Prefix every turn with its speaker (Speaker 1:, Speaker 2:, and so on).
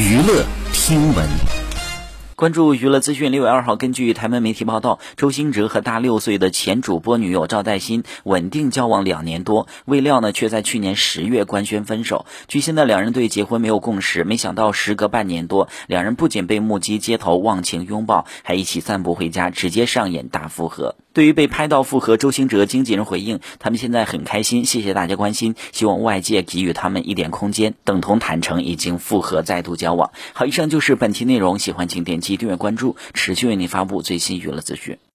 Speaker 1: 娱乐听闻。
Speaker 2: 关注娱乐资讯。六月二号，根据台湾媒体报道，周星哲和大六岁的前主播女友赵黛欣稳定交往两年多，未料呢，却在去年十月官宣分手。据现在两人对结婚没有共识，没想到时隔半年多，两人不仅被目击街头忘情拥抱，还一起散步回家，直接上演大复合。对于被拍到复合，周星哲经纪人回应，他们现在很开心，谢谢大家关心，希望外界给予他们一点空间，等同坦诚已经复合，再度交往。好，以上就是本期内容，喜欢请点击。订阅关注，持续为您发布最新娱乐资讯。